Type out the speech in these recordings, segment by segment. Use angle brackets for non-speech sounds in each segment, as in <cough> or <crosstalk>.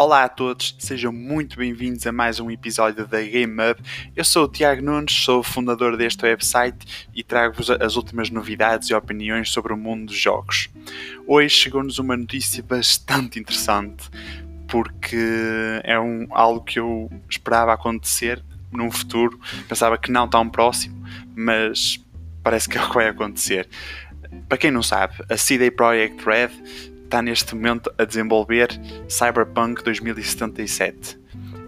Olá a todos, sejam muito bem-vindos a mais um episódio da Game Up. Eu sou o Tiago Nunes, sou o fundador deste website e trago-vos as últimas novidades e opiniões sobre o mundo dos jogos. Hoje chegou-nos uma notícia bastante interessante, porque é um, algo que eu esperava acontecer num futuro, pensava que não tão próximo, mas parece que é o que vai acontecer. Para quem não sabe, a CD Projekt Red está neste momento a desenvolver Cyberpunk 2077.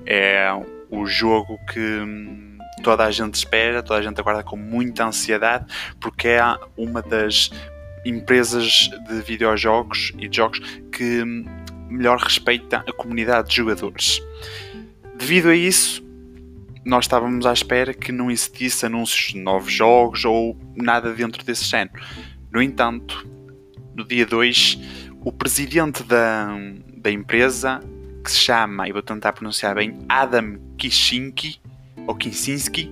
É o jogo que hum, toda a gente espera, toda a gente aguarda com muita ansiedade, porque é uma das empresas de videojogos e de jogos que hum, melhor respeita a comunidade de jogadores. Devido a isso, nós estávamos à espera que não existisse anúncios de novos jogos ou nada dentro desse género. No entanto, no dia 2 o presidente da, da empresa, que se chama, e vou tentar pronunciar bem, Adam Kicinski, ou Kicinski,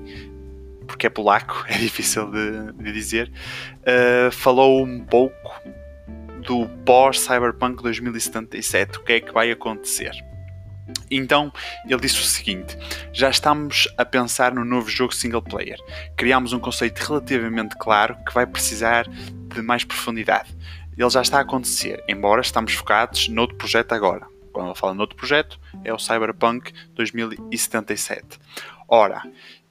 porque é polaco, <laughs> é difícil de, de dizer, uh, falou um pouco do pós-Cyberpunk 2077, o que é que vai acontecer. Então ele disse o seguinte: já estamos a pensar no novo jogo single player. Criamos um conceito relativamente claro que vai precisar de mais profundidade ele já está a acontecer, embora estamos focados noutro projeto agora. Quando ele fala noutro projeto, é o Cyberpunk 2077. Ora,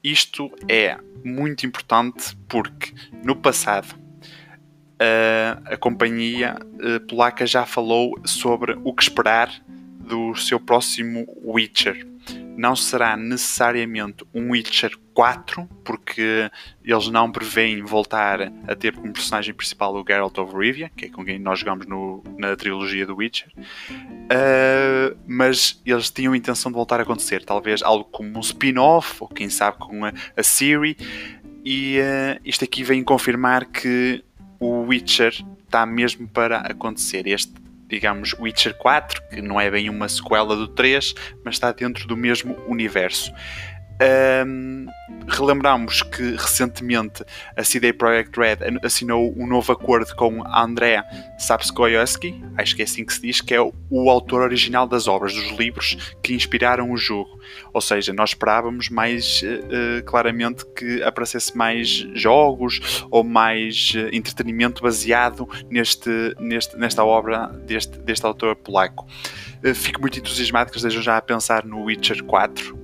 isto é muito importante porque no passado a, a companhia a polaca já falou sobre o que esperar do seu próximo Witcher não será necessariamente um Witcher 4, porque eles não preveem voltar a ter como personagem principal o Geralt of Rivia, que é com quem nós jogamos no, na trilogia do Witcher, uh, mas eles tinham a intenção de voltar a acontecer, talvez algo como um spin-off, ou quem sabe com a, a Siri, e uh, isto aqui vem confirmar que o Witcher está mesmo para acontecer. Este digamos, Witcher 4, que não é bem uma sequela do 3, mas está dentro do mesmo universo. Um, relembramos que recentemente a CD Projekt Red assinou um novo acordo com André Sapkowski, acho que é assim que se diz, que é o, autor original das obras, dos livros que inspiraram o jogo. Ou seja, nós esperávamos mais uh, claramente que aparecesse mais jogos ou mais uh, entretenimento baseado neste, neste, nesta obra deste, deste autor polaco. Fico muito entusiasmado que estejam já a pensar no Witcher 4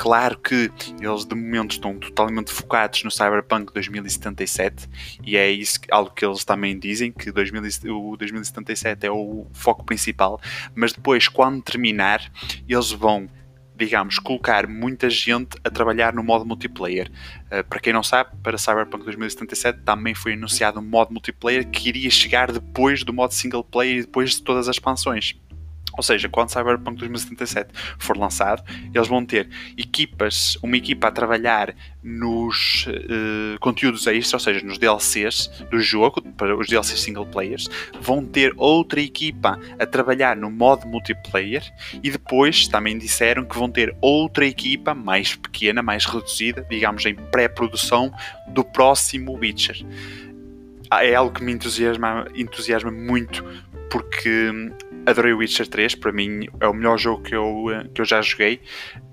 Claro que eles de momento estão totalmente focados no Cyberpunk 2077 e é isso algo que eles também dizem que 2000, o 2077 é o foco principal, mas depois quando terminar eles vão digamos, colocar muita gente a trabalhar no modo multiplayer. Uh, para quem não sabe, para Cyberpunk 2077 também foi anunciado um modo multiplayer que iria chegar depois do modo single player e depois de todas as expansões. Ou seja, quando Cyberpunk 2077 for lançado, eles vão ter equipas, uma equipa a trabalhar nos uh, conteúdos extras, ou seja, nos DLCs do jogo, para os DLCs single players, vão ter outra equipa a trabalhar no modo multiplayer e depois também disseram que vão ter outra equipa mais pequena, mais reduzida, digamos em pré-produção do próximo Witcher. Ah, é algo que me entusiasma, entusiasma muito porque adorei o Witcher 3, para mim é o melhor jogo que eu, eh, que eu já joguei.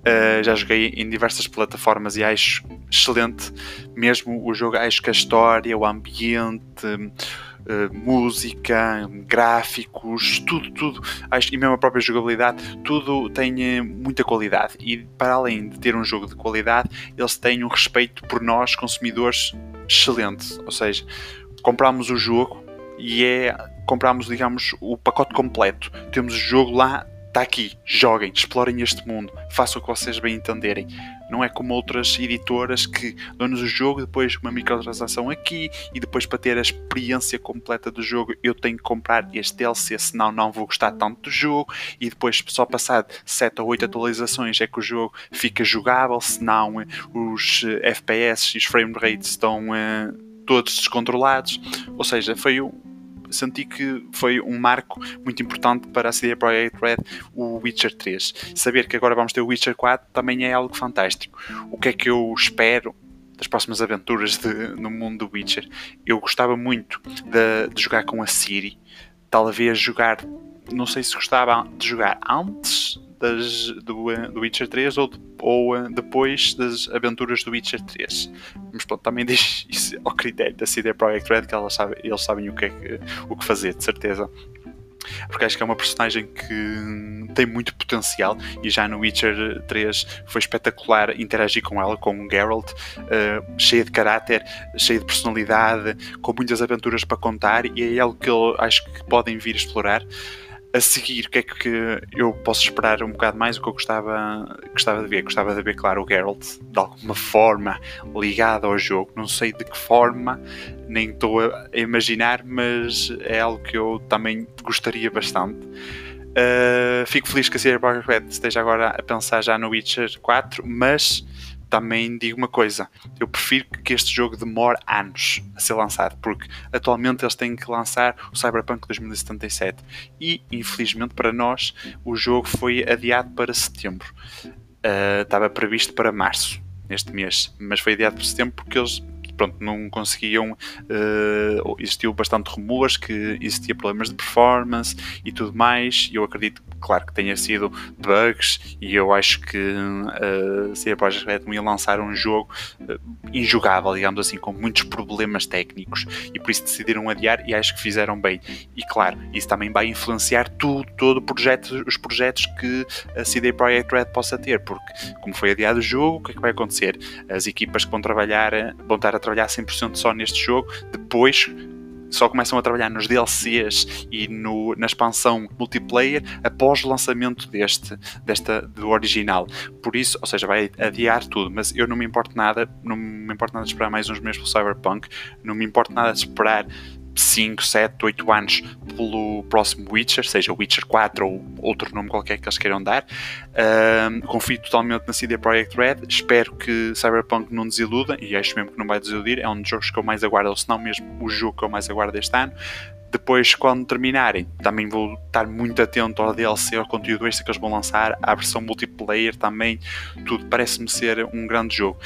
Uh, já joguei em diversas plataformas e acho excelente mesmo o jogo. Acho que a história, o ambiente, uh, música, gráficos, tudo, tudo, acho, e mesmo a própria jogabilidade, tudo tem muita qualidade. E para além de ter um jogo de qualidade, eles têm um respeito por nós, consumidores, excelente. Ou seja, compramos o jogo e é compramos, digamos, o pacote completo. Temos o jogo lá, está aqui, joguem, explorem este mundo, façam o que vocês bem entenderem. Não é como outras editoras que dão-nos o jogo, depois uma microtransação aqui e depois para ter a experiência completa do jogo eu tenho que comprar este DLC, senão não vou gostar tanto do jogo e depois só passar 7 ou 8 atualizações é que o jogo fica jogável, senão eh, os eh, FPS e os frame rates estão uh, todos descontrolados. Ou seja, foi um senti que foi um marco muito importante para a CD Projekt Red, o Witcher 3. Saber que agora vamos ter o Witcher 4 também é algo fantástico. O que é que eu espero das próximas aventuras de, no mundo do Witcher? Eu gostava muito de, de jogar com a Siri, talvez jogar, não sei se gostava de jogar antes das, do, do Witcher 3 ou, ou depois das aventuras do Witcher 3. Mas pronto, também <laughs> deixo isso ao critério da CD Projekt Red, que eles sabem, eles sabem o, que é o que fazer, de certeza porque acho que é uma personagem que tem muito potencial e já no Witcher 3 foi espetacular interagir com ela, com o Geralt, uh, cheia de caráter, cheia de personalidade, com muitas aventuras para contar e é algo que eu acho que podem vir explorar a seguir, o que é que eu posso esperar um bocado mais? O que eu gostava, gostava de ver? Gostava de ver, claro, o Geralt de alguma forma ligado ao jogo. Não sei de que forma, nem estou a imaginar, mas é algo que eu também gostaria bastante. Uh, fico feliz que a CD Projekt esteja agora a pensar já no Witcher 4, mas também digo uma coisa: eu prefiro que este jogo demore anos a ser lançado, porque atualmente eles têm que lançar o Cyberpunk 2077 e, infelizmente para nós, o jogo foi adiado para setembro. Uh, estava previsto para março, neste mês, mas foi adiado para setembro porque eles pronto, não conseguiam. Uh, existiu bastante rumores que existia problemas de performance e tudo mais. E eu acredito, claro, que tenha sido bugs. E eu acho que uh, se a Project Red ia lançar um jogo uh, injogável, digamos assim, com muitos problemas técnicos. E por isso decidiram adiar. E acho que fizeram bem. E claro, isso também vai influenciar tudo, todo o projeto, os projetos que a CD Projekt Red possa ter. Porque, como foi adiado o jogo, o que é que vai acontecer? As equipas que vão trabalhar vão estar a trabalhar 100% só neste jogo, depois só começam a trabalhar nos DLCs e no, na expansão multiplayer após o lançamento deste, desta, do original. Por isso, ou seja, vai adiar tudo, mas eu não me importo nada, não me importa nada de esperar mais uns meses pelo Cyberpunk, não me importa nada de esperar 5, 7, 8 anos pelo próximo Witcher, seja Witcher 4 ou outro nome qualquer que eles queiram dar. Confio totalmente na CD Projekt Red. Espero que Cyberpunk não desiluda e acho mesmo que não vai desiludir. É um dos jogos que eu mais aguardo, ou se não mesmo o jogo que eu mais aguardo este ano. Depois, quando terminarem, também vou estar muito atento ao DLC, ao conteúdo extra que eles vão lançar, à versão multiplayer também. Tudo parece-me ser um grande jogo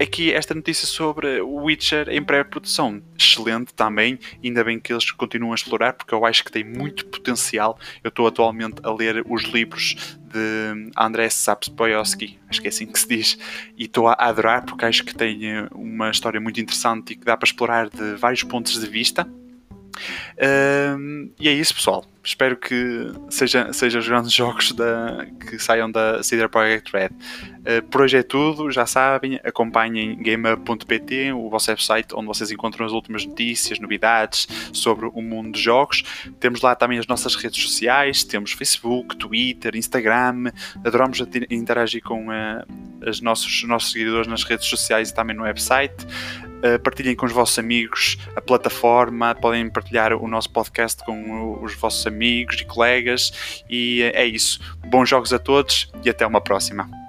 aqui esta notícia sobre o Witcher em pré-produção. Excelente também, ainda bem que eles continuam a explorar, porque eu acho que tem muito potencial. Eu estou atualmente a ler os livros de André Sapkowski, acho que é assim que se diz, e estou a adorar porque acho que tem eh, uma história muito interessante e que dá para explorar de vários pontos de vista. Um, e é isso, pessoal. Espero que seja, sejam os grandes <laughs> jogos da, que saiam da CD Projekt Red. Uh, por hoje é tudo, já sabem. Acompanhem gameup.pt, o vosso website onde vocês encontram as últimas notícias, novidades sobre o mundo dos jogos. Temos lá também as nossas redes sociais: temos Facebook, Twitter, Instagram. Adoramos interagir com uh, os nossos, nossos seguidores nas redes sociais e também no website. Uh, partilhem com os vossos amigos a plataforma, podem partilhar o nosso podcast com os vossos amigos e colegas. E é isso. Bons jogos a todos e até uma próxima.